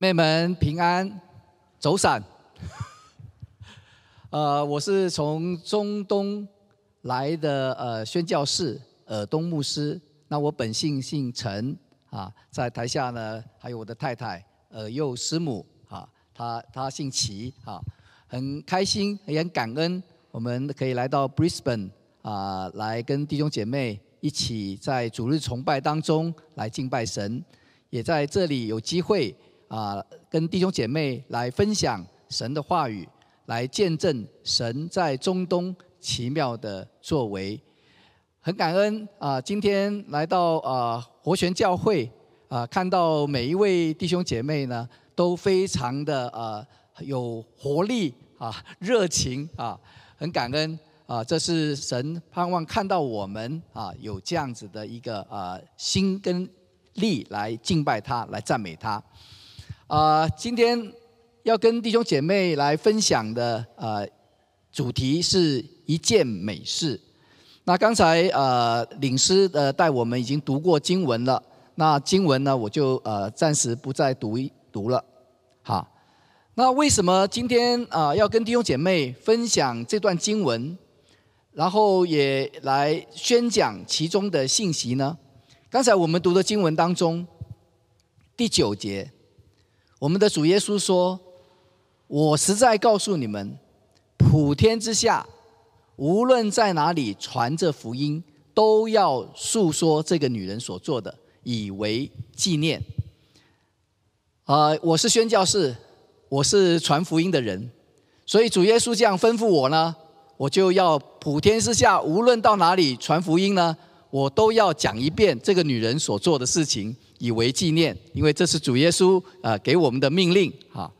妹们平安，走散。呃，我是从中东来的呃宣教士尔东牧师。那我本姓姓陈啊，在台下呢还有我的太太尔幼师母啊，她她姓齐啊，很开心也很感恩，我们可以来到 Brisbane 啊，来跟弟兄姐妹一起在主日崇拜当中来敬拜神，也在这里有机会。啊，跟弟兄姐妹来分享神的话语，来见证神在中东奇妙的作为，很感恩啊！今天来到啊活泉教会啊，看到每一位弟兄姐妹呢，都非常的啊有活力啊，热情啊，很感恩啊！这是神盼望看到我们啊，有这样子的一个啊心跟力来敬拜他，来赞美他。啊、今天要跟弟兄姐妹来分享的呃主题是一件美事。那刚才呃领师呃带我们已经读过经文了，那经文呢我就呃暂时不再读一读了。好，那为什么今天啊、要跟弟兄姐妹分享这段经文，然后也来宣讲其中的信息呢？刚才我们读的经文当中第九节。我们的主耶稣说：“我实在告诉你们，普天之下，无论在哪里传这福音，都要述说这个女人所做的，以为纪念。”啊，我是宣教士，我是传福音的人，所以主耶稣这样吩咐我呢，我就要普天之下，无论到哪里传福音呢，我都要讲一遍这个女人所做的事情。以为纪念，因为这是主耶稣啊给我们的命令哈。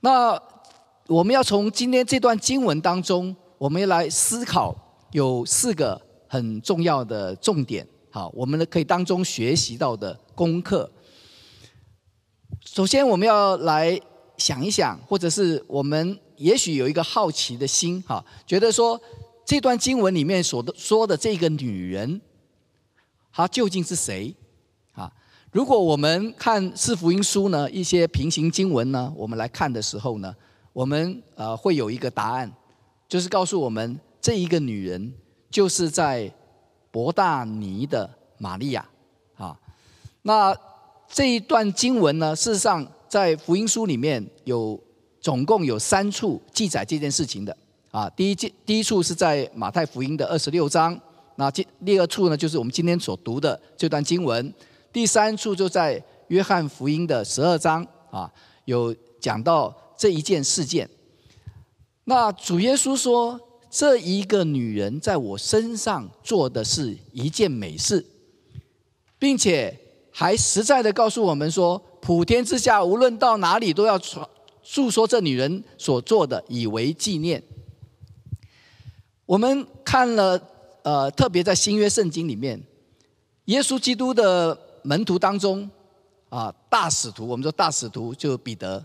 那我们要从今天这段经文当中，我们来思考有四个很重要的重点，好，我们呢可以当中学习到的功课。首先，我们要来想一想，或者是我们也许有一个好奇的心哈，觉得说这段经文里面所说的这个女人，她究竟是谁？如果我们看四福音书呢，一些平行经文呢，我们来看的时候呢，我们呃会有一个答案，就是告诉我们这一个女人就是在伯大尼的玛利亚啊。那这一段经文呢，事实上在福音书里面有总共有三处记载这件事情的啊。第一记第一处是在马太福音的二十六章，那第第二处呢，就是我们今天所读的这段经文。第三处就在约翰福音的十二章啊，有讲到这一件事件。那主耶稣说，这一个女人在我身上做的是一件美事，并且还实在的告诉我们说，普天之下无论到哪里都要传述说这女人所做的，以为纪念。我们看了呃，特别在新约圣经里面，耶稣基督的。门徒当中，啊，大使徒，我们说大使徒就彼得，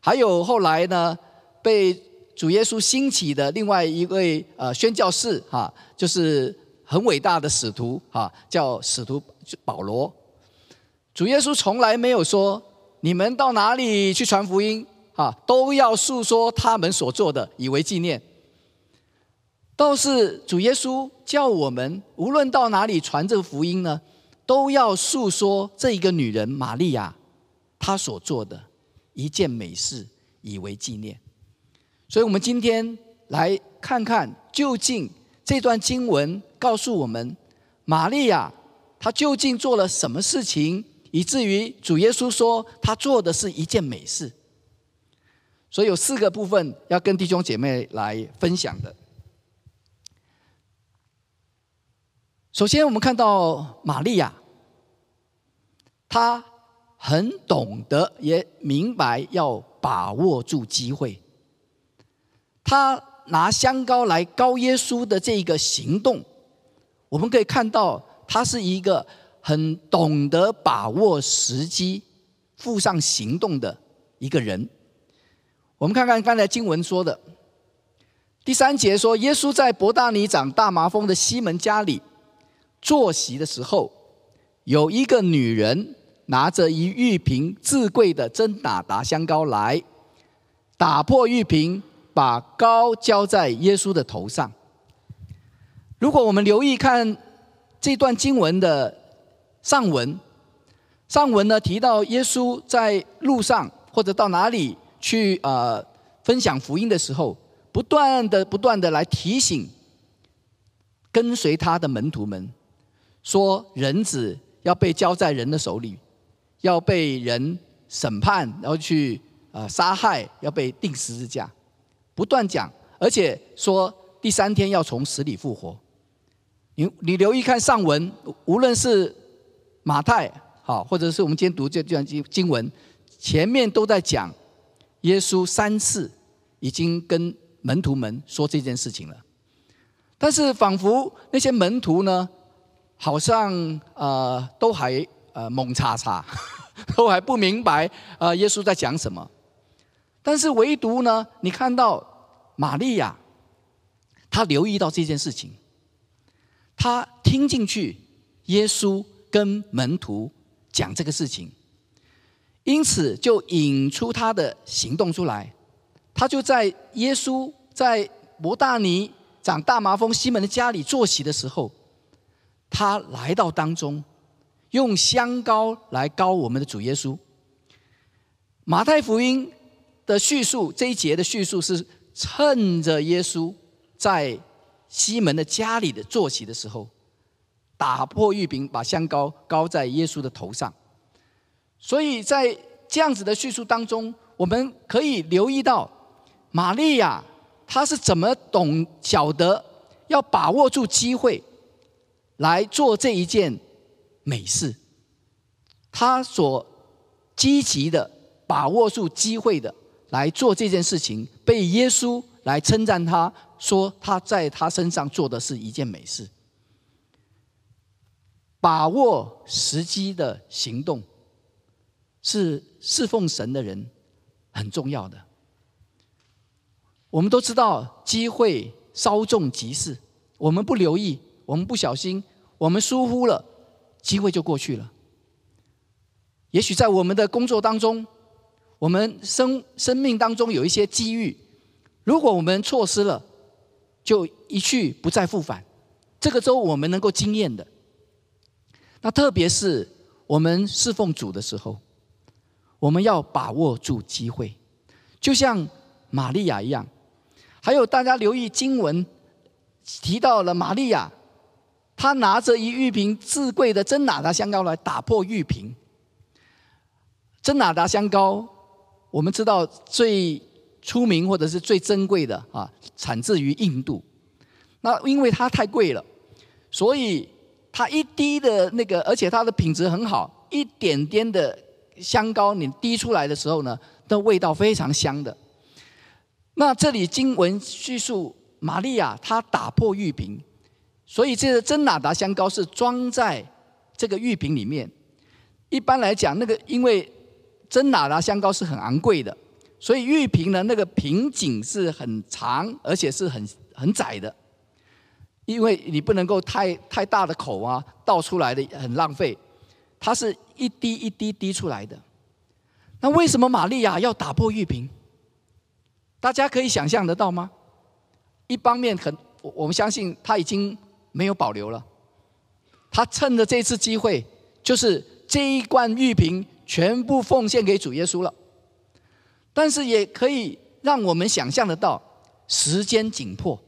还有后来呢，被主耶稣兴起的另外一位呃宣教士哈，就是很伟大的使徒哈，叫使徒保罗。主耶稣从来没有说你们到哪里去传福音啊，都要述说他们所做的，以为纪念。倒是主耶稣叫我们无论到哪里传这个福音呢，都要诉说这一个女人玛利亚，她所做的一件美事，以为纪念。所以，我们今天来看看，究竟这段经文告诉我们，玛利亚她究竟做了什么事情，以至于主耶稣说她做的是一件美事。所以有四个部分要跟弟兄姐妹来分享的。首先，我们看到玛利亚，她很懂得，也明白要把握住机会。她拿香膏来膏耶稣的这一个行动，我们可以看到，她是一个很懂得把握时机、付上行动的一个人。我们看看刚才经文说的第三节说，耶稣在伯大尼长大麻风的西门家里。坐席的时候，有一个女人拿着一玉瓶至贵的真打达香膏来，打破玉瓶，把膏浇在耶稣的头上。如果我们留意看这段经文的上文，上文呢提到耶稣在路上或者到哪里去呃分享福音的时候，不断的不断的来提醒跟随他的门徒们，说人子要被交在人的手里，要被人审判，然后去呃杀害，要被钉十字架，不断讲，而且说第三天要从死里复活。你你留意看上文，无论是马太好，或者是我们今天读这段经经文，前面都在讲耶稣三次已经跟门徒们说这件事情了，但是仿佛那些门徒呢，好像呃都还呃懵叉叉，都还不明白呃耶稣在讲什么，但是唯独呢，你看到玛利亚，她留意到这件事情。他听进去，耶稣跟门徒讲这个事情，因此就引出他的行动出来。他就在耶稣在伯大尼长大麻风西门的家里坐席的时候，他来到当中，用香膏来膏我们的主耶稣。马太福音的叙述这一节的叙述是趁着耶稣在。西门的家里的坐席的时候，打破玉瓶，把香膏膏在耶稣的头上。所以在这样子的叙述当中，我们可以留意到，玛利亚她是怎么懂晓得要把握住机会来做这一件美事。他所积极的把握住机会的来做这件事情，被耶稣来称赞他。说他在他身上做的是一件美事，把握时机的行动是侍奉神的人很重要的。我们都知道机会稍纵即逝，我们不留意，我们不小心，我们疏忽了，机会就过去了。也许在我们的工作当中，我们生生命当中有一些机遇，如果我们错失了。就一去不再复返，这个周我们能够经验的。那特别是我们侍奉主的时候，我们要把握住机会，就像玛利亚一样。还有大家留意经文提到了玛利亚，他拿着一玉瓶至贵的真哪哒香膏来打破玉瓶。真哪哒香膏，我们知道最。出名或者是最珍贵的啊，产自于印度。那因为它太贵了，所以它一滴的那个，而且它的品质很好，一点点的香膏你滴出来的时候呢，的味道非常香的。那这里经文叙述玛利亚她打破玉瓶，所以这个真哪哒香膏是装在这个玉瓶里面。一般来讲，那个因为真哪哒香膏是很昂贵的。所以玉瓶呢，那个瓶颈是很长，而且是很很窄的，因为你不能够太太大的口啊，倒出来的很浪费。它是一滴一滴滴出来的。那为什么玛利亚要打破玉瓶？大家可以想象得到吗？一方面很，我们相信他已经没有保留了。他趁着这次机会，就是这一罐玉瓶全部奉献给主耶稣了。但是也可以让我们想象得到，时间紧迫，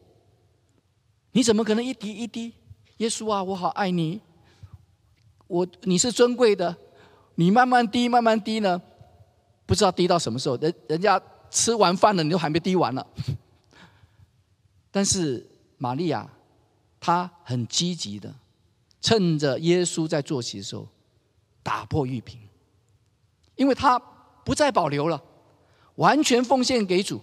你怎么可能一滴一滴？耶稣啊，我好爱你，我你是尊贵的，你慢慢滴慢慢滴呢，不知道滴到什么时候，人人家吃完饭了，你都还没滴完了。但是玛利亚，他很积极的，趁着耶稣在坐席的时候，打破玉瓶，因为他不再保留了。完全奉献给主。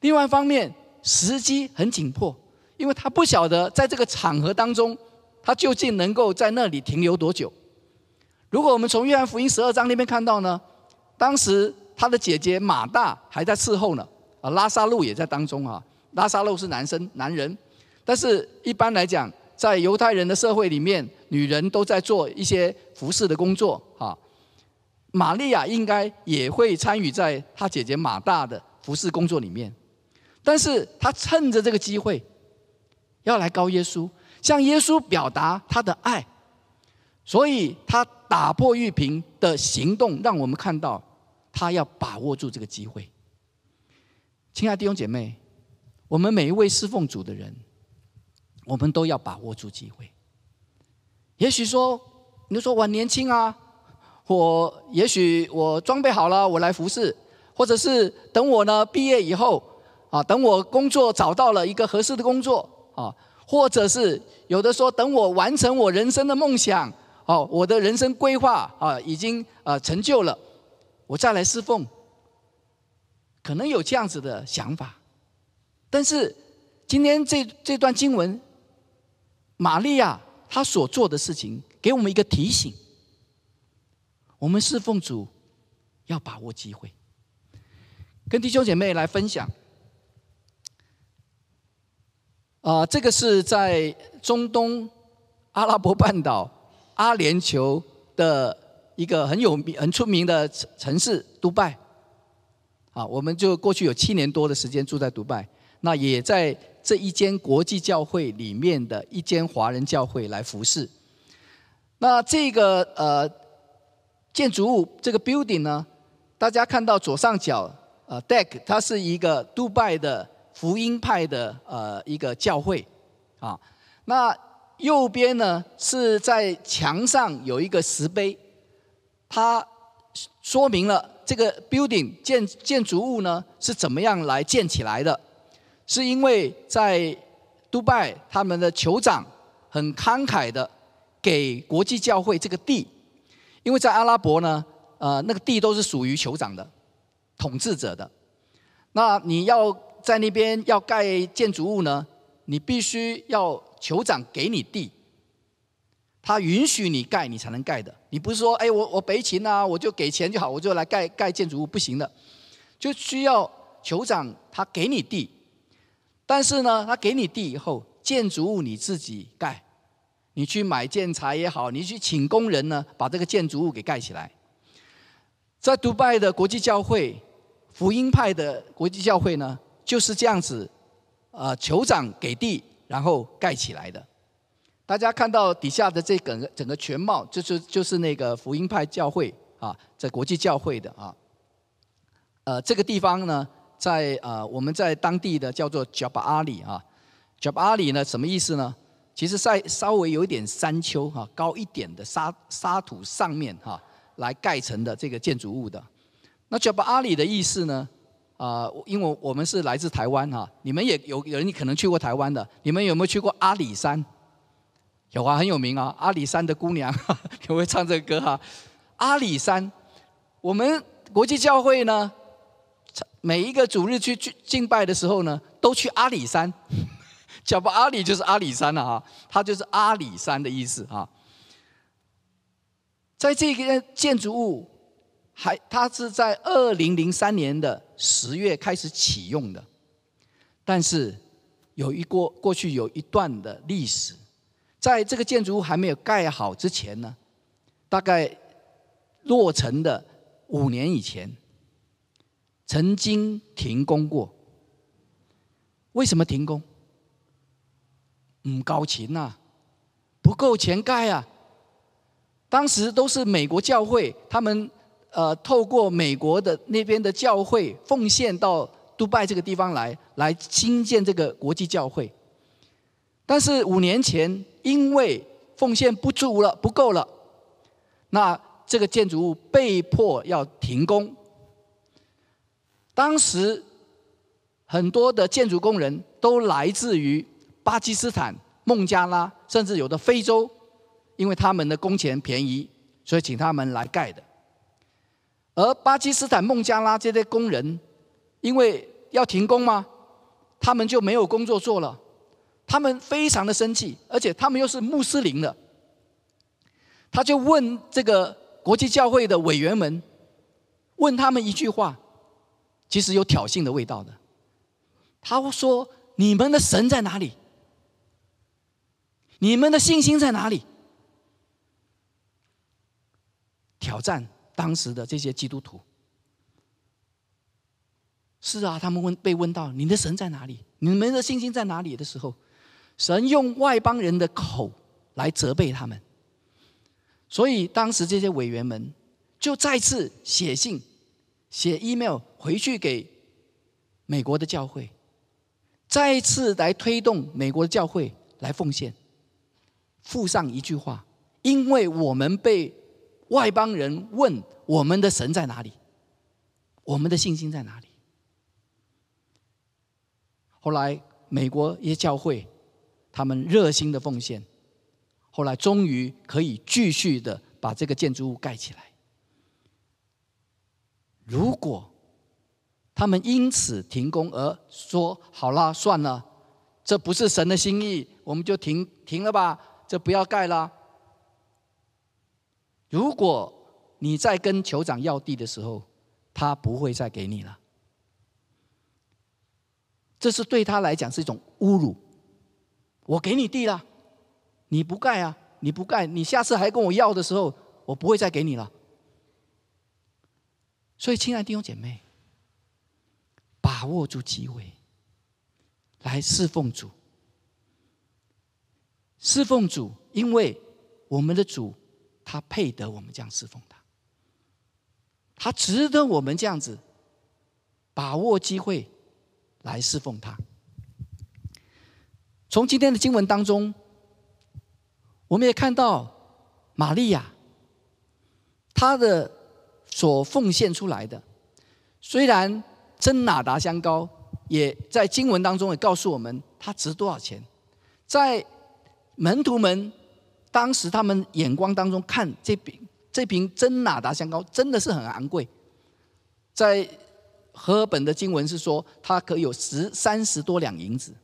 另外一方面，时机很紧迫，因为他不晓得在这个场合当中，他究竟能够在那里停留多久。如果我们从约翰福音十二章那边看到呢，当时他的姐姐马大还在伺候呢，啊，拉撒路也在当中啊。拉撒路是男生，男人，但是一般来讲，在犹太人的社会里面，女人都在做一些服侍的工作啊。玛利亚应该也会参与在她姐姐马大的服侍工作里面，但是她趁着这个机会，要来告耶稣，向耶稣表达她的爱，所以她打破玉瓶的行动，让我们看到她要把握住这个机会。亲爱的弟兄姐妹，我们每一位侍奉主的人，我们都要把握住机会。也许说，你说我年轻啊，我也许我装备好了，我来服侍，或者是等我呢毕业以后啊，等我工作找到了一个合适的工作啊，或者是有的说等我完成我人生的梦想哦，我的人生规划啊已经呃成就了，我再来侍奉，可能有这样子的想法，但是今天这这段经文，玛利亚。他所做的事情，给我们一个提醒：我们侍奉主要把握机会。跟弟兄姐妹来分享，啊、这个是在中东阿拉伯半岛阿联酋的一个很有名、很出名的城市——杜拜。啊，我们就过去有七年多的时间住在杜拜，那也在。这一间国际教会里面的一间华人教会来服侍。那这个呃建筑物这个 building 呢，大家看到左上角呃 deck，它是一个杜拜的福音派的呃一个教会啊。那右边呢是在墙上有一个石碑，它说明了这个 building 建建筑物呢是怎么样来建起来的。是因为在杜拜，他们的酋长很慷慨的给国际教会这个地，因为在阿拉伯呢，呃，那个地都是属于酋长的统治者的。那你要在那边要盖建筑物呢，你必须要酋长给你地，他允许你盖，你才能盖的。你不是说，哎，我我北勤啊，我就给钱就好，我就来盖盖建筑物，不行的，就需要酋长他给你地。但是呢，他给你地以后，建筑物你自己盖，你去买建材也好，你去请工人呢，把这个建筑物给盖起来。在杜拜的国际教会，福音派的国际教会呢，就是这样子，呃，酋长给地，然后盖起来的。大家看到底下的这个整个全貌，就是就是那个福音派教会啊，在国际教会的啊，呃，这个地方呢。在呃，我们在当地的叫做 Jabal Ali 啊，Jabari 呢什么意思呢？其实在稍微有一点山丘哈，高一点的沙沙土上面哈，来盖成的这个建筑物的。那 Jabari 的意思呢？啊，因为我们是来自台湾哈，你们也有有人可能去过台湾的，你们有没有去过阿里山？有啊，很有名啊，阿里山的姑娘，有没有唱这个歌哈？阿里山，我们国际教会呢？每一个主日去去敬拜的时候呢，都去阿里山，叫不阿里就是阿里山了哈，它就是阿里山的意思啊。在这个建筑物，还它是在二零零三年的十月开始启用的，但是有一过过去有一段的历史，在这个建筑物还没有盖好之前呢，大概落成的五年以前。曾经停工过，为什么停工？唔够钱呐，不够钱盖啊。当时都是美国教会，他们呃透过美国的那边的教会奉献到杜拜这个地方来，来兴建这个国际教会。但是五年前因为奉献不足了，不够了，那这个建筑物被迫要停工。当时很多的建筑工人都来自于巴基斯坦、孟加拉，甚至有的非洲，因为他们的工钱便宜，所以请他们来盖的。而巴基斯坦、孟加拉这些工人，因为要停工嘛，他们就没有工作做了，他们非常的生气，而且他们又是穆斯林的，他就问这个国际教会的委员们，问他们一句话。其实有挑衅的味道的。他说：“你们的神在哪里？你们的信心在哪里？”挑战当时的这些基督徒。是啊，他们问被问到你的神在哪里？你们的信心在哪里的时候，神用外邦人的口来责备他们。所以当时这些委员们就再次写信、写 email 回去给美国的教会，再一次来推动美国的教会来奉献，附上一句话：因为我们被外邦人问我们的神在哪里，我们的信心在哪里？后来美国一些教会，他们热心的奉献。后来终于可以继续的把这个建筑物盖起来。如果他们因此停工而说好了算了，这不是神的心意，我们就停停了吧，这不要盖了。如果你在跟酋长要地的时候，他不会再给你了，这是对他来讲是一种侮辱。我给你地了。你不盖啊！你不盖，你下次还跟我要的时候，我不会再给你了。所以，亲爱的弟兄姐妹，把握住机会，来侍奉主。侍奉主，因为我们的主，他配得我们这样侍奉他，他值得我们这样子把握机会来侍奉他。从今天的经文当中。我们也看到玛利亚，她的所奉献出来的，虽然真哪达香膏也在经文当中也告诉我们它值多少钱，在门徒们当时他们眼光当中看这瓶这瓶真哪达香膏真的是很昂贵，在和合本的经文是说它可有十三十多两银子。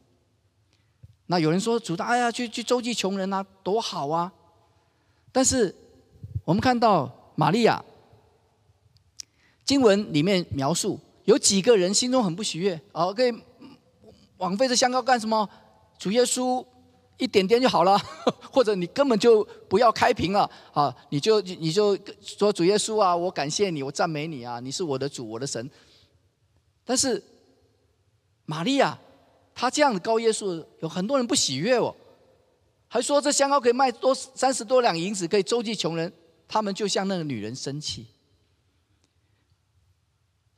那有人说主的，哎呀，去去周济穷人啊，多好啊！但是我们看到玛利亚经文里面描述，有几个人心中很不喜悦，哦，可以枉费这香膏干什么？主耶稣一点点就好了，或者你根本就不要开瓶了啊！你就你就说主耶稣啊，我感谢你，我赞美你啊，你是我的主，我的神。但是玛利亚。他这样的高耶稣，有很多人不喜悦哦，还说这香膏可以卖多三十多两银子，可以周济穷人。他们就向那个女人生气。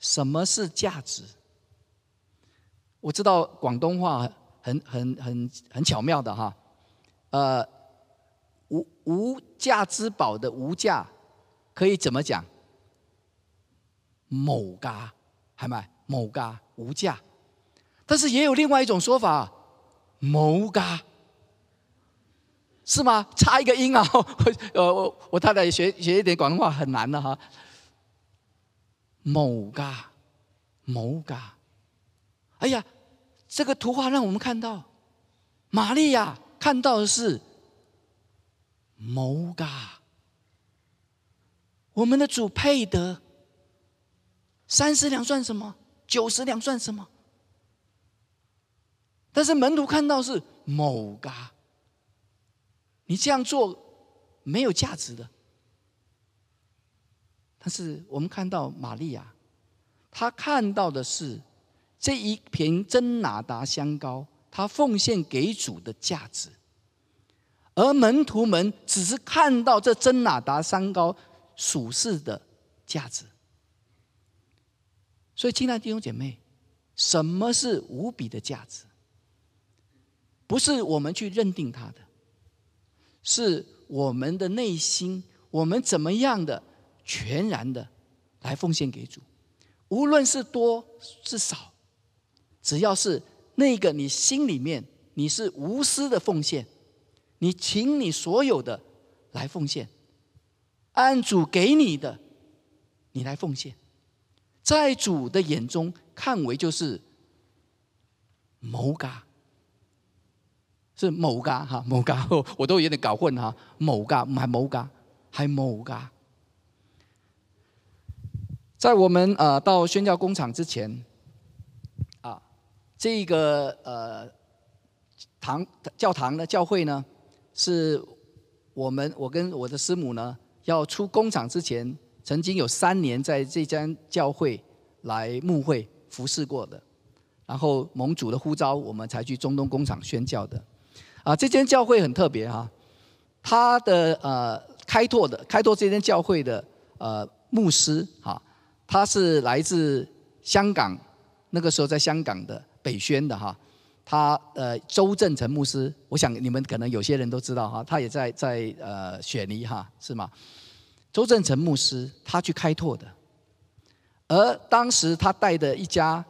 什么是价值？我知道广东话很很很很巧妙的哈，呃，无无价之宝的无价，可以怎么讲？某嘎，还卖某嘎无价。但是也有另外一种说法，某嘎，是吗？差一个音啊！呃，我我太太学学一点广东话很难的哈。某嘎，某嘎，哎呀，这个图画让我们看到，玛利亚看到的是某嘎，我们的主配得三十两算什么？九十两算什么？但是门徒看到是某嘎，你这样做没有价值的。但是我们看到玛利亚，她看到的是这一瓶真拿达香膏，她奉献给主的价值，而门徒们只是看到这真拿达香膏属世的价值。所以，亲爱的弟兄姐妹，什么是无比的价值？不是我们去认定它的，是我们的内心，我们怎么样的全然的来奉献给主，无论是多是少，只要是那个你心里面你是无私的奉献，你请你所有的来奉献，按主给你的，你来奉献，在主的眼中看为就是谋嘎。是某嘎哈，某嘎，我都有点搞混哈。某嘎，买某嘎，还某嘎。在我们呃到宣教工厂之前，啊，这个呃堂教堂的教会呢，是我们我跟我的师母呢要出工厂之前曾经有三年在这间教会来牧会服侍过的，然后盟主的呼召，我们才去中东工厂宣教的。啊，这间教会很特别哈，他的呃开拓的开拓这间教会的呃牧师哈，他是来自香港，那个时候在香港的北宣的哈。他呃，周正成牧师，我想你们可能有些人都知道哈，他也在在呃雪梨哈，是吗？周正成牧师他去开拓的，而当时他带的一家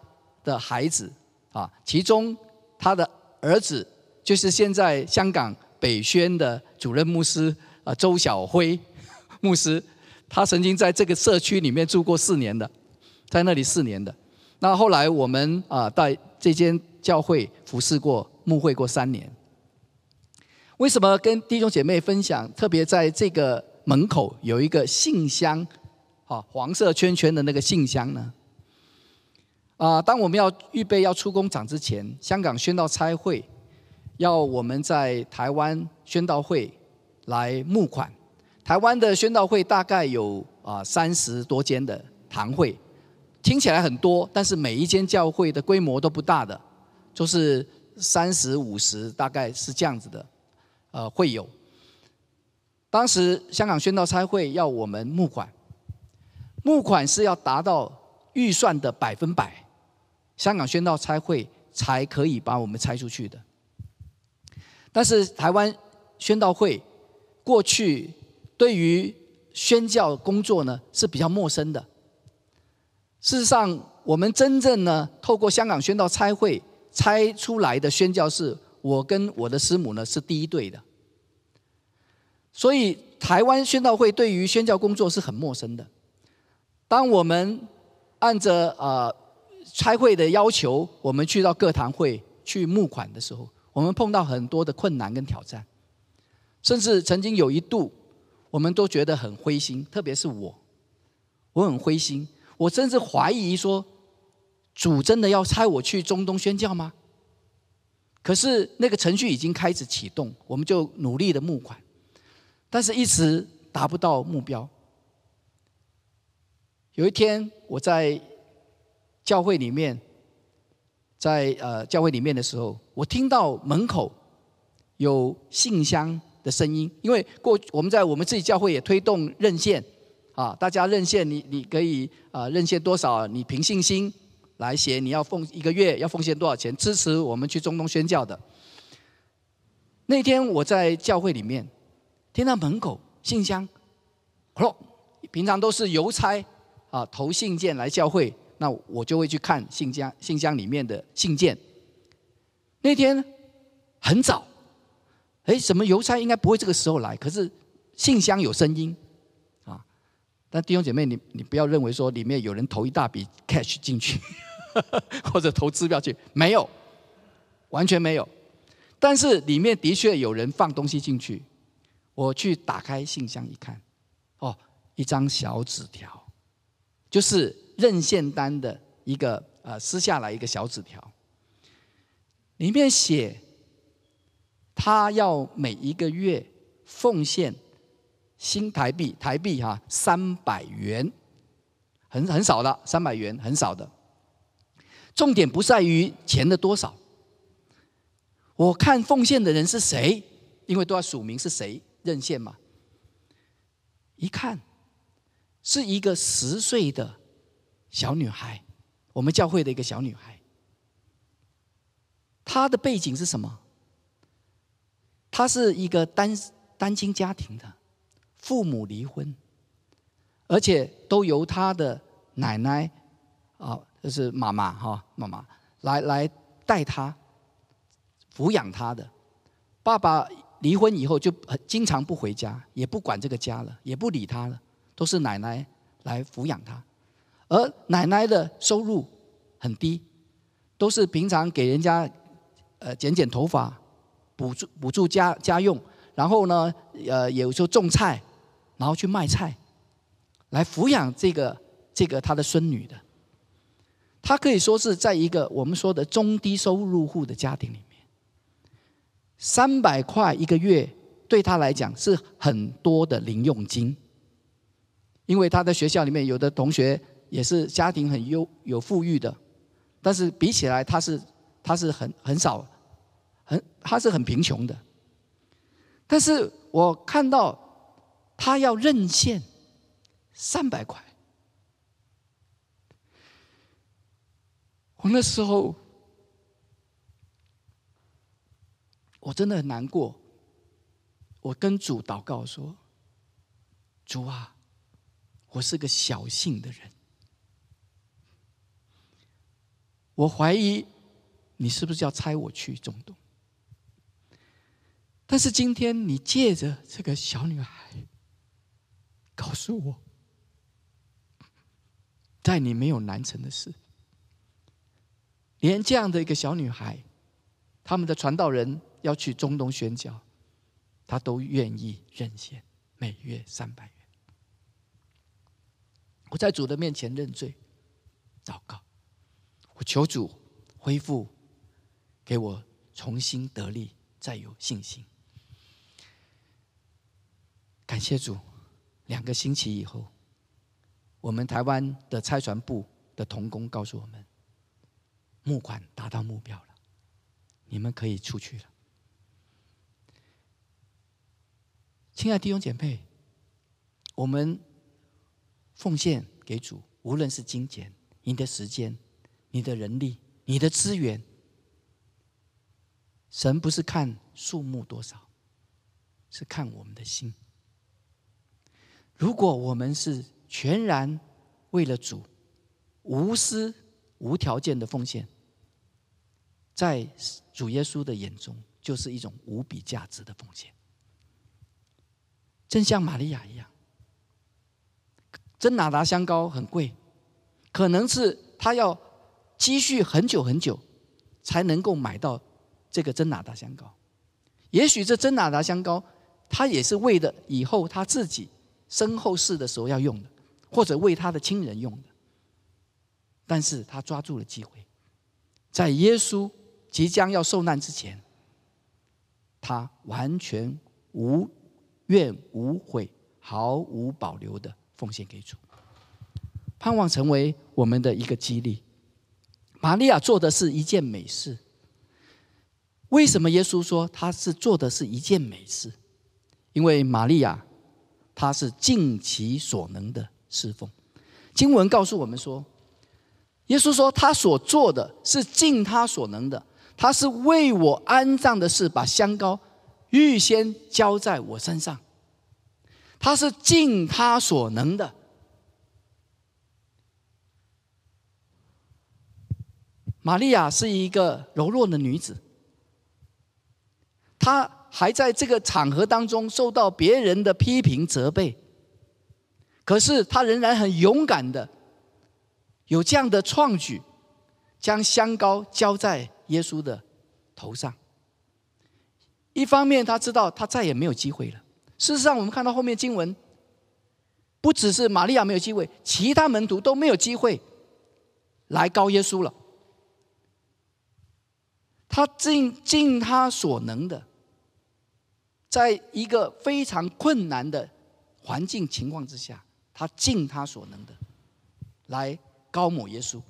的孩子啊，其中他的儿子就是现在香港北宣的主任牧师啊，周小辉牧师，他曾经在这个社区里面住过四年的，在那里四年的。那后来我们啊，在这间。教会服侍过、牧会过三年。为什么跟弟兄姐妹分享？特别在这个门口有一个信箱，啊，黄色圈圈的那个信箱呢？啊，当我们要预备要出工厂之前，香港宣道差会要我们在台湾宣道会来募款。台湾的宣道会大概有啊三十多间的堂会，听起来很多，但是每一间教会的规模都不大的。就是三十五十，大概是这样子的，呃，会有。当时香港宣道差会要我们募款，募款是要达到预算的百分百，香港宣道差会才可以把我们拆出去的。但是台湾宣道会过去对于宣教工作呢是比较陌生的。事实上，我们真正呢透过香港宣道差会。拆出来的宣教士，我跟我的师母呢是第一对的，所以台湾宣道会对于宣教工作是很陌生的。当我们按着呃差会的要求，我们去到各堂会去募款的时候，我们碰到很多的困难跟挑战，甚至曾经有一度，我们都觉得很灰心，特别是我，我很灰心，我甚至怀疑说。主真的要差我去中东宣教吗？可是那个程序已经开始启动，我们就努力的募款，但是一直达不到目标。有一天我在教会里面，在呃教会里面的时候，我听到门口有信箱的声音，因为过我们在我们自己教会也推动认献啊，大家认献，你你可以啊认献多少，你凭信心。来写你要奉一个月要奉献多少钱支持我们去中东宣教的。那天我在教会里面听到门口信箱，嚯，平常都是邮差啊投信件来教会，那我就会去看信箱信箱里面的信件。那天很早，哎，什么邮差应该不会这个时候来，可是信箱有声音啊。但弟兄姐妹，你你不要认为说里面有人投一大笔 cash 进去。或者投支票去，没有，完全没有。但是里面的确有人放东西进去。我去打开信箱一看，哦，一张小纸条，就是认献单的一个呃撕下来一个小纸条，里面写他要每一个月奉献新台币台币哈三百元，很很少的三百元很少的。重点不在于钱的多少，我看奉献的人是谁，因为都要署名是谁认献嘛。一看，是一个十岁的小女孩，我们教会的一个小女孩。她的背景是什么？他是一个单单亲家庭的，父母离婚，而且都由他的奶奶啊。就是妈妈哈，妈妈来来带他，抚养他的。爸爸离婚以后就经常不回家，也不管这个家了，也不理他了，都是奶奶来抚养他。而奶奶的收入很低，都是平常给人家呃剪剪头发，补助补助家家用，然后呢呃有时候种菜，然后去卖菜，来抚养这个这个他的孙女的。他可以说是在一个我们说的中低收入户的家庭里面，三百块一个月对他来讲是很多的零用金。因为他的学校里面有的同学也是家庭很优有富裕的，但是比起来他是他是很很少，很他是很贫穷的。但是我看到他要认献三百块，我那时候我真的很难过，我跟主祷告说：“主啊，我是个小信的人，我怀疑你是不是要差我去中东。”但是今天你借着这个小女孩，告诉我，在你没有难成的事，连这样的一个小女孩，他们的传道人要去中东宣教，她都愿意认献每月三百元。我在主的面前认罪，祷告，我求主恢复，给我重新得力，再有信心。感谢主，两个星期以后，我们台湾的拆船部的同工告诉我们，募款达到目标了，你们可以出去了。亲爱的弟兄姐妹，我们奉献给主，无论是金钱、你的时间、你的人力、你的资源，神不是看数目多少，是看我们的心。如果我们是全然为了主，无私、无条件的奉献，在主耶稣的眼中，就是一种无比价值的奉献。正像玛利亚一样，真哪哒香膏很贵，可能是他要积蓄很久很久，才能够买到这个真哪哒香膏。也许这真哪哒香膏，他也是为了以后他自己。身后事的时候要用的，或者为他的亲人用的，但是他抓住了机会，在耶稣即将要受难之前，他完全无怨无悔、毫无保留的奉献给主，盼望成为我们的一个激励。玛利亚做的是一件美事，为什么耶稣说他是做的是一件美事？因为玛利亚。他是尽其所能的侍奉。经文告诉我们说，耶稣说他所做的是尽他所能的，他是为我安葬的事把香膏预先浇在我身上，他是尽他所能的。玛利亚是一个柔弱的女子，她。还在这个场合当中受到别人的批评责备，可是他仍然很勇敢的有这样的创举，将香膏浇在耶稣的头上。一方面他知道他再也没有机会了。事实上，我们看到后面经文，不只是玛利亚没有机会，其他门徒都没有机会来膏耶稣了。他尽尽他所能的。在一个非常困难的环境情况之下，他尽他所能的来高抹耶稣。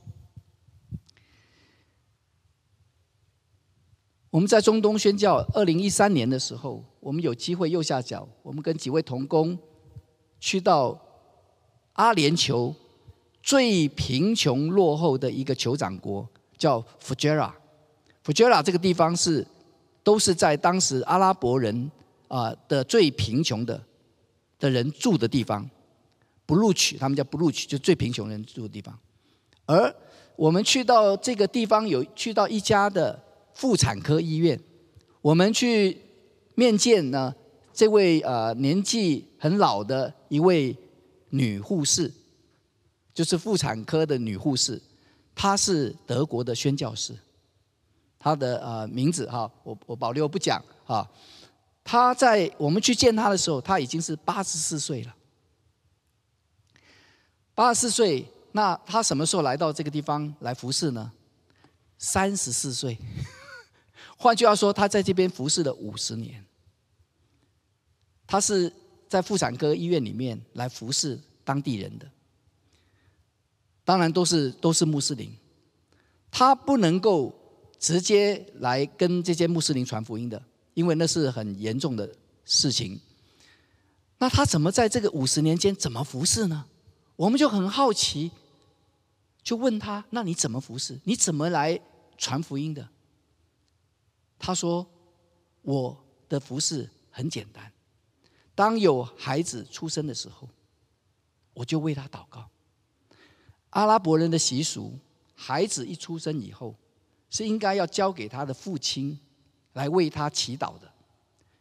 我们在中东宣教，二零一三年的时候，我们有机会右下角，我们跟几位同工去到阿联酋最贫穷落后的一个酋长国，叫福杰拉。福杰拉这个地方是都是在当时阿拉伯人。啊的最贫穷的的人住的地方，不录取，他们叫不录取，就最贫穷人住的地方。而我们去到这个地方，有去到一家的妇产科医院，我们去面见呢这位呃年纪很老的一位女护士，就是妇产科的女护士，她是德国的宣教师，她的呃名字哈，我我保留不讲哈。他在我们去见他的时候，他已经是八十四岁了。八十四岁，那他什么时候来到这个地方来服侍呢？三十四岁，换句话说，他在这边服侍了五十年。他是在妇产科医院里面来服侍当地人的，当然都是都是穆斯林，他不能够直接来跟这些穆斯林传福音的，因为那是很严重的事情。那他怎么在这个五十年间怎么服侍呢？我们就很好奇，就问他：那你怎么服侍？你怎么来传福音的？他说：我的服侍很简单。当有孩子出生的时候，我就为他祷告。阿拉伯人的习俗，孩子一出生以后，是应该要交给他的父亲来为他祈祷的。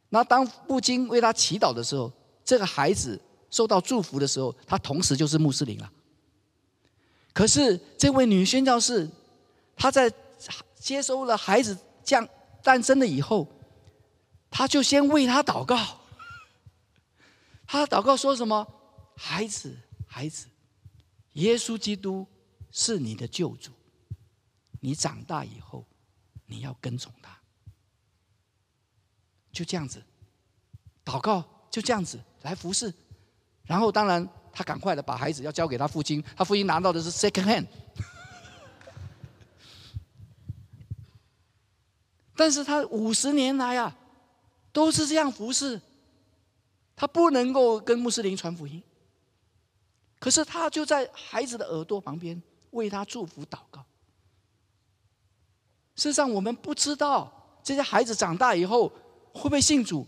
那当父亲为他祈祷的时候，这个孩子受到祝福的时候，他同时就是穆斯林了。可是这位女宣教士，她在接收了孩子降诞生了以后，她就先为他祷告。她祷告说什么？孩子，孩子，耶稣基督是你的救主。你长大以后，你要跟从他。就这样子，祷告就这样子。来服侍，然后当然他赶快的把孩子要交给他父亲，他父亲拿到的是 second hand，但是他五十年来啊，都是这样服侍，他不能够跟穆斯林传福音，可是他就在孩子的耳朵旁边为他祝福祷告。事实上，我们不知道这些孩子长大以后会不会信主，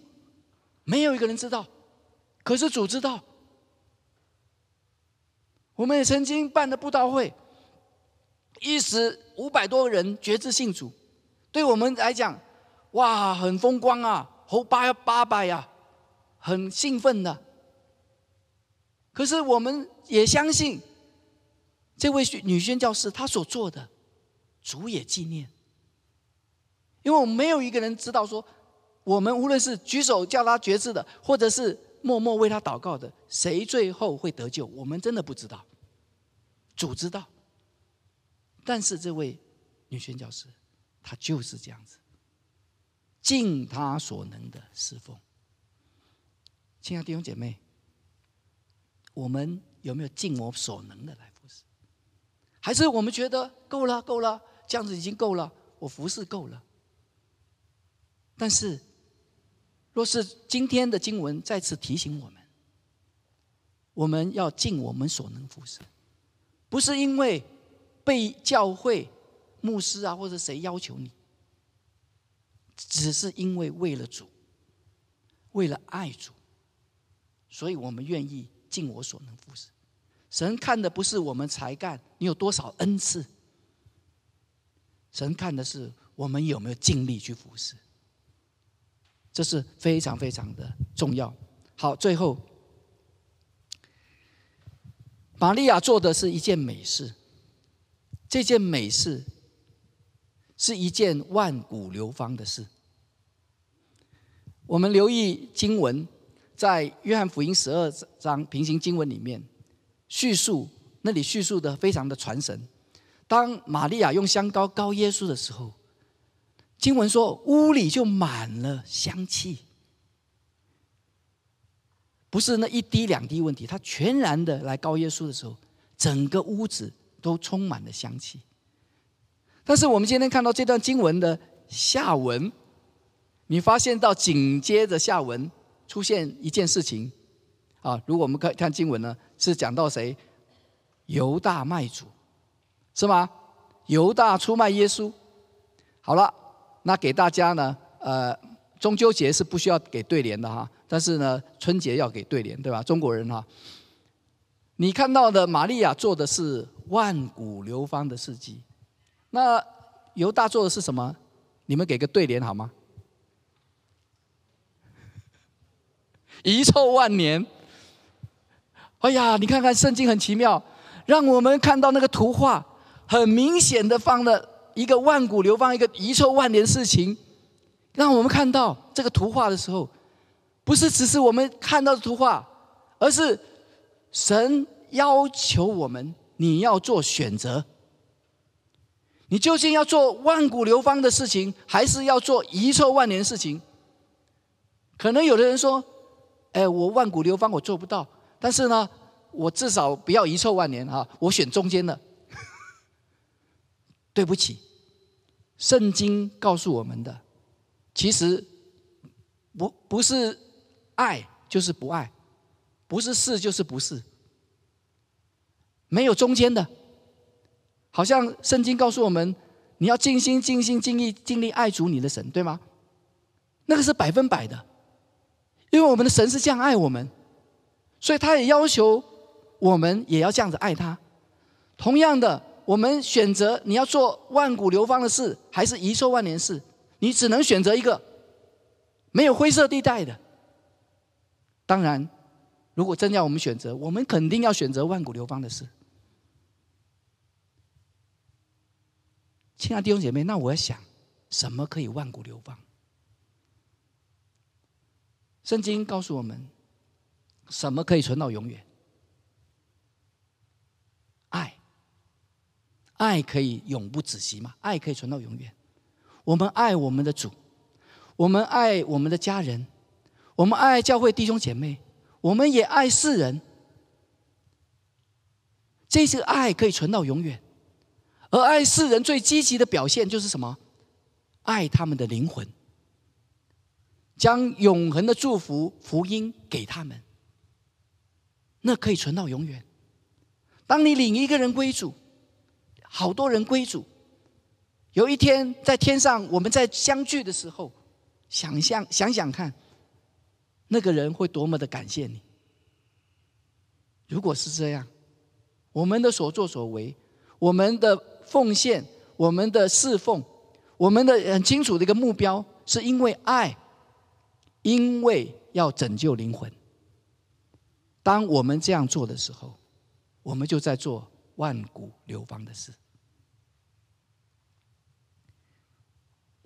没有一个人知道。可是主知道，我们也曾经办的布道会，一时五百多人决志信主，对我们来讲，哇，很风光啊，猴八八百呀，很兴奋的。可是我们也相信，这位女宣教师她所做的，主也纪念，因为我们没有一个人知道说，我们无论是举手叫他决志的，或者是。默默为他祷告的，谁最后会得救？我们真的不知道，主知道。但是这位女宣教师，她就是这样子，尽她所能的侍奉。亲爱的弟兄姐妹，我们有没有尽我所能的来服侍？还是我们觉得够了，够了，这样子已经够了，我服侍够了？但是。若是今天的经文再次提醒我们，我们要尽我们所能服侍，不是因为被教会牧师啊或者谁要求你，只是因为为了主，为了爱主，所以我们愿意尽我所能服侍。神看的不是我们才干，你有多少恩赐，神看的是我们有没有尽力去服侍。这是非常非常的重要。好，最后，玛利亚做的是一件美事。这件美事是一件万古流芳的事。我们留意经文，在约翰福音十二章平行经文里面叙述，那里叙述的非常的传神。当玛利亚用香膏膏耶稣的时候。经文说，屋里就满了香气，不是那一滴两滴问题，他全然的来告耶稣的时候，整个屋子都充满了香气。但是我们今天看到这段经文的下文，你发现到紧接着下文出现一件事情啊，如果我们看看经文呢，是讲到谁？犹大卖主，是吗？犹大出卖耶稣。好了。那给大家呢，呃，中秋节是不需要给对联的哈，但是呢，春节要给对联，对吧？中国人哈，你看到的玛利亚做的是万古流芳的事迹，那犹大做的是什么？你们给个对联好吗？遗臭万年。哎呀，你看看圣经很奇妙，让我们看到那个图画，很明显的放了。一个万古流芳，一个遗臭万年事情，让我们看到这个图画的时候，不是只是我们看到的图画，而是神要求我们，你要做选择。你究竟要做万古流芳的事情，还是要做遗臭万年事情？可能有的人说：“哎，我万古流芳我做不到，但是呢，我至少不要遗臭万年哈，我选中间的。对不起，圣经告诉我们的，其实不不是爱就是不爱，不是是就是不是，没有中间的。好像圣经告诉我们，你要尽心、尽心、尽力、尽力爱主你的神，对吗？那个是百分百的，因为我们的神是这样爱我们，所以他也要求我们也要这样子爱他。同样的，我们选择你要做万古流芳的事，还是遗臭万年事，你只能选择一个，没有灰色地带的。当然，如果真要我们选择，我们肯定要选择万古流芳的事。亲爱的弟兄姐妹，那我要想，什么可以万古流芳？圣经告诉我们，什么可以存到永远？爱，爱可以永不止息吗？爱可以存到永远。我们爱我们的主，我们爱我们的家人，我们爱教会弟兄姐妹，我们也爱世人。这些爱可以存到永远。而爱世人最积极的表现就是什么？爱他们的灵魂，将永恒的祝福福音给他们，那可以存到永远。当你领一个人归主，好多人归主，有一天在天上我们在相聚的时候，想象想想看，那个人会多么的感谢你。如果是这样，我们的所作所为，我们的。奉献我们的侍奉，我们的很清楚的一个目标，是因为爱，因为要拯救灵魂。当我们这样做的时候，我们就在做万古流芳的事。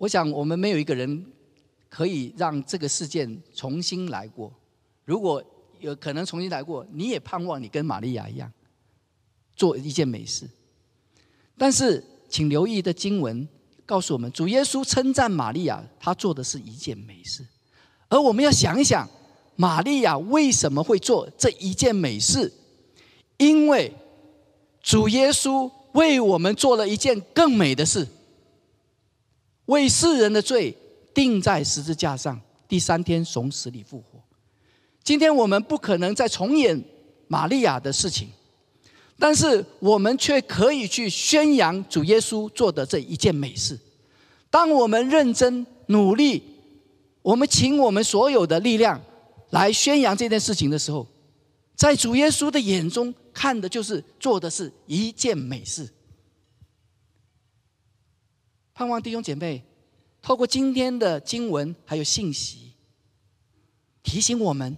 我想，我们没有一个人可以让这个事件重新来过。如果有可能重新来过，你也盼望你跟玛利亚一样，做一件美事。但是，请留意的经文告诉我们，主耶稣称赞玛利亚，他做的是一件美事。而我们要想一想，玛利亚为什么会做这一件美事？因为主耶稣为我们做了一件更美的事，为世人的罪钉在十字架上，第三天从死里复活。今天我们不可能再重演玛利亚的事情。但是我们却可以去宣扬主耶稣做的这一件美事。当我们认真努力，我们倾我们所有的力量来宣扬这件事情的时候，在主耶稣的眼中看的就是做的是一件美事。盼望弟兄姐妹透过今天的经文还有信息，提醒我们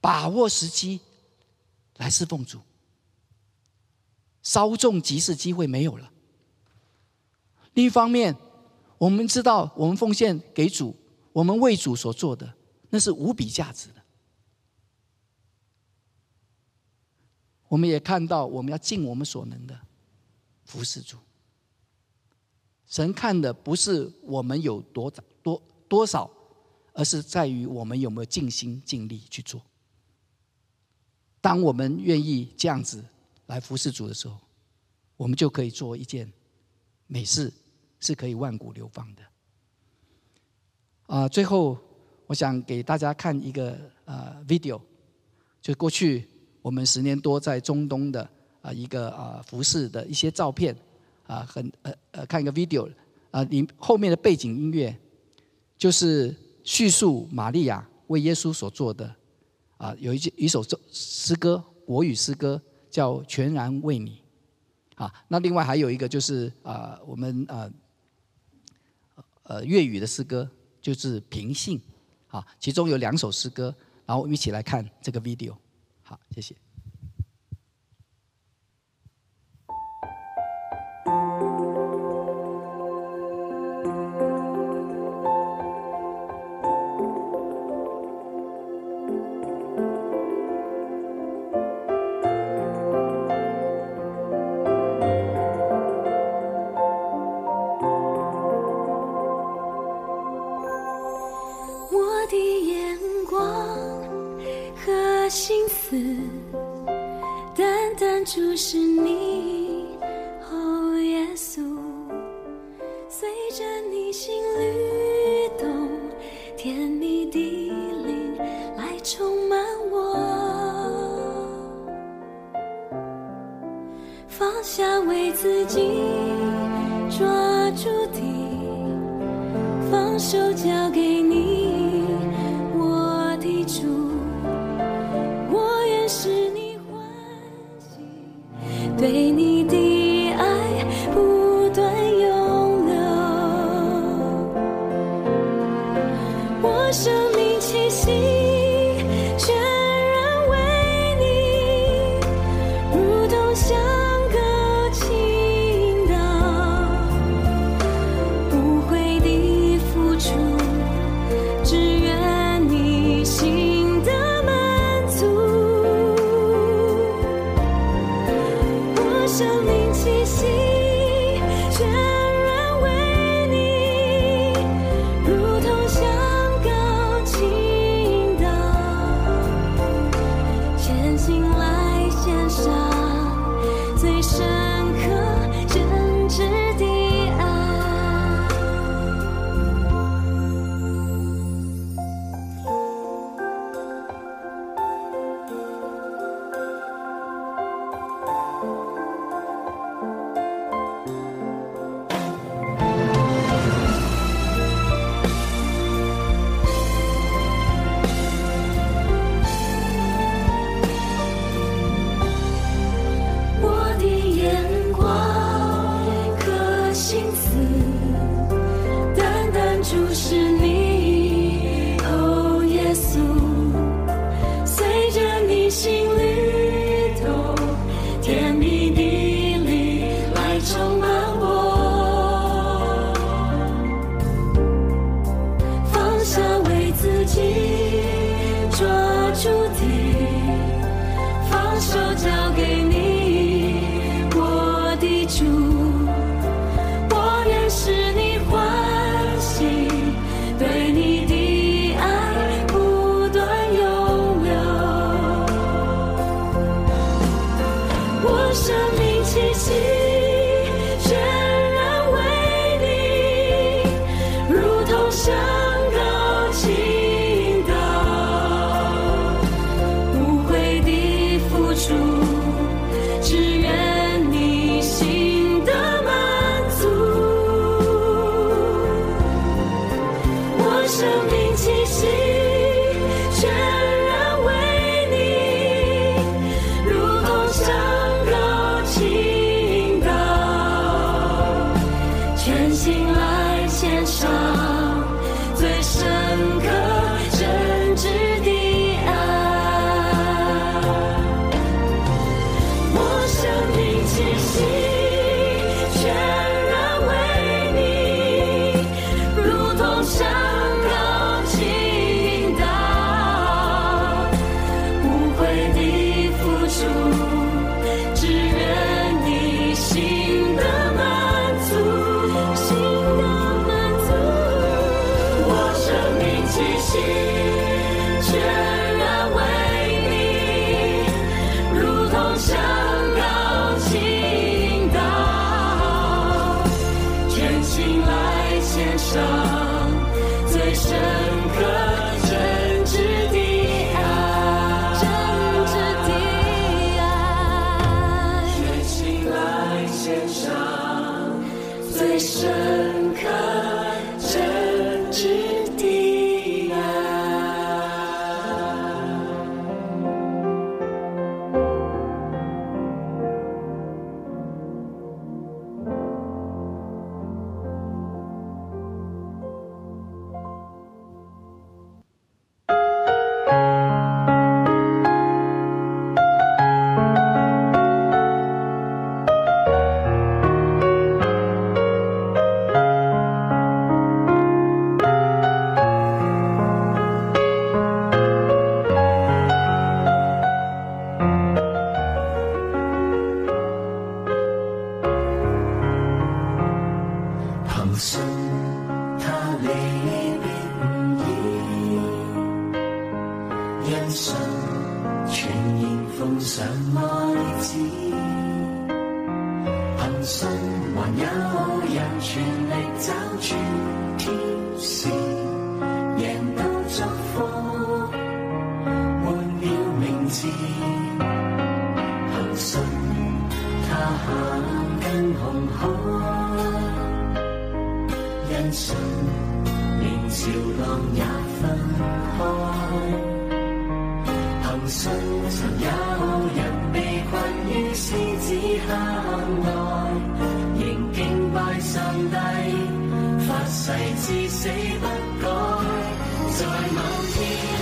把握时机来侍奉主。稍纵即逝，机会没有了。另一方面，我们知道，我们奉献给主，我们为主所做的，那是无比价值的。我们也看到，我们要尽我们所能的服侍主。神看的不是我们有多多多少，而是在于我们有没有尽心尽力去做。当我们愿意这样子。来服侍主的时候，我们就可以做一件美事，是可以万古流芳的。啊，最后我想给大家看一个呃 video，就过去我们十年多在中东的啊一个啊服侍的一些照片啊，很呃呃看一个 video 啊，你后面的背景音乐就是叙述玛利亚为耶稣所做的啊，有一句一首诗诗歌，国语诗歌。叫全然为你，啊，那另外还有一个就是啊，我们啊，呃，粤语的诗歌就是平信，啊，其中有两首诗歌，然后我们一起来看这个 video，好，谢谢。人上最深。誓至死不改。在某天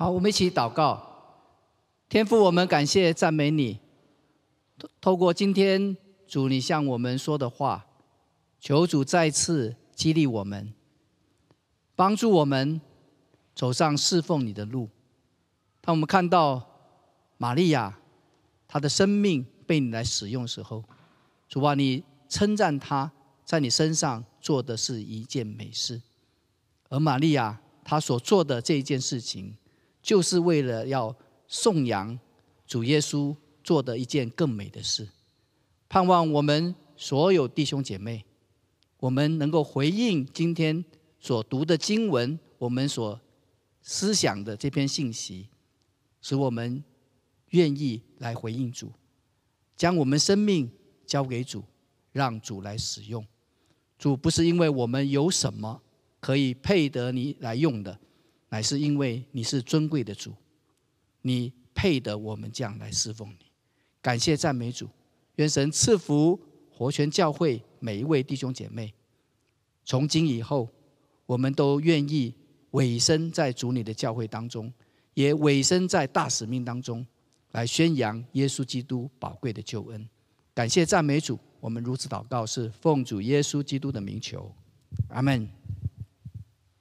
好，我们一起祷告。天父，我们感谢赞美你。透过今天主你向我们说的话，求主再次激励我们，帮助我们走上侍奉你的路。当我们看到玛利亚她的生命被你来使用时候，主啊，你称赞她在你身上做的是一件美事，而玛利亚她所做的这一件事情，就是为了要。颂扬主耶稣做的一件更美的事，盼望我们所有弟兄姐妹，我们能够回应今天所读的经文，我们所思想的这篇信息，使我们愿意来回应主，将我们生命交给主，让主来使用。主不是因为我们有什么可以配得你来用的，乃是因为你是尊贵的主。你配得我们这样来侍奉你，感谢赞美主，愿神赐福活泉教会每一位弟兄姐妹。从今以后，我们都愿意委身在主你的教会当中，也委身在大使命当中，来宣扬耶稣基督宝贵的救恩。感谢赞美主，我们如此祷告，是奉主耶稣基督的名求，阿门。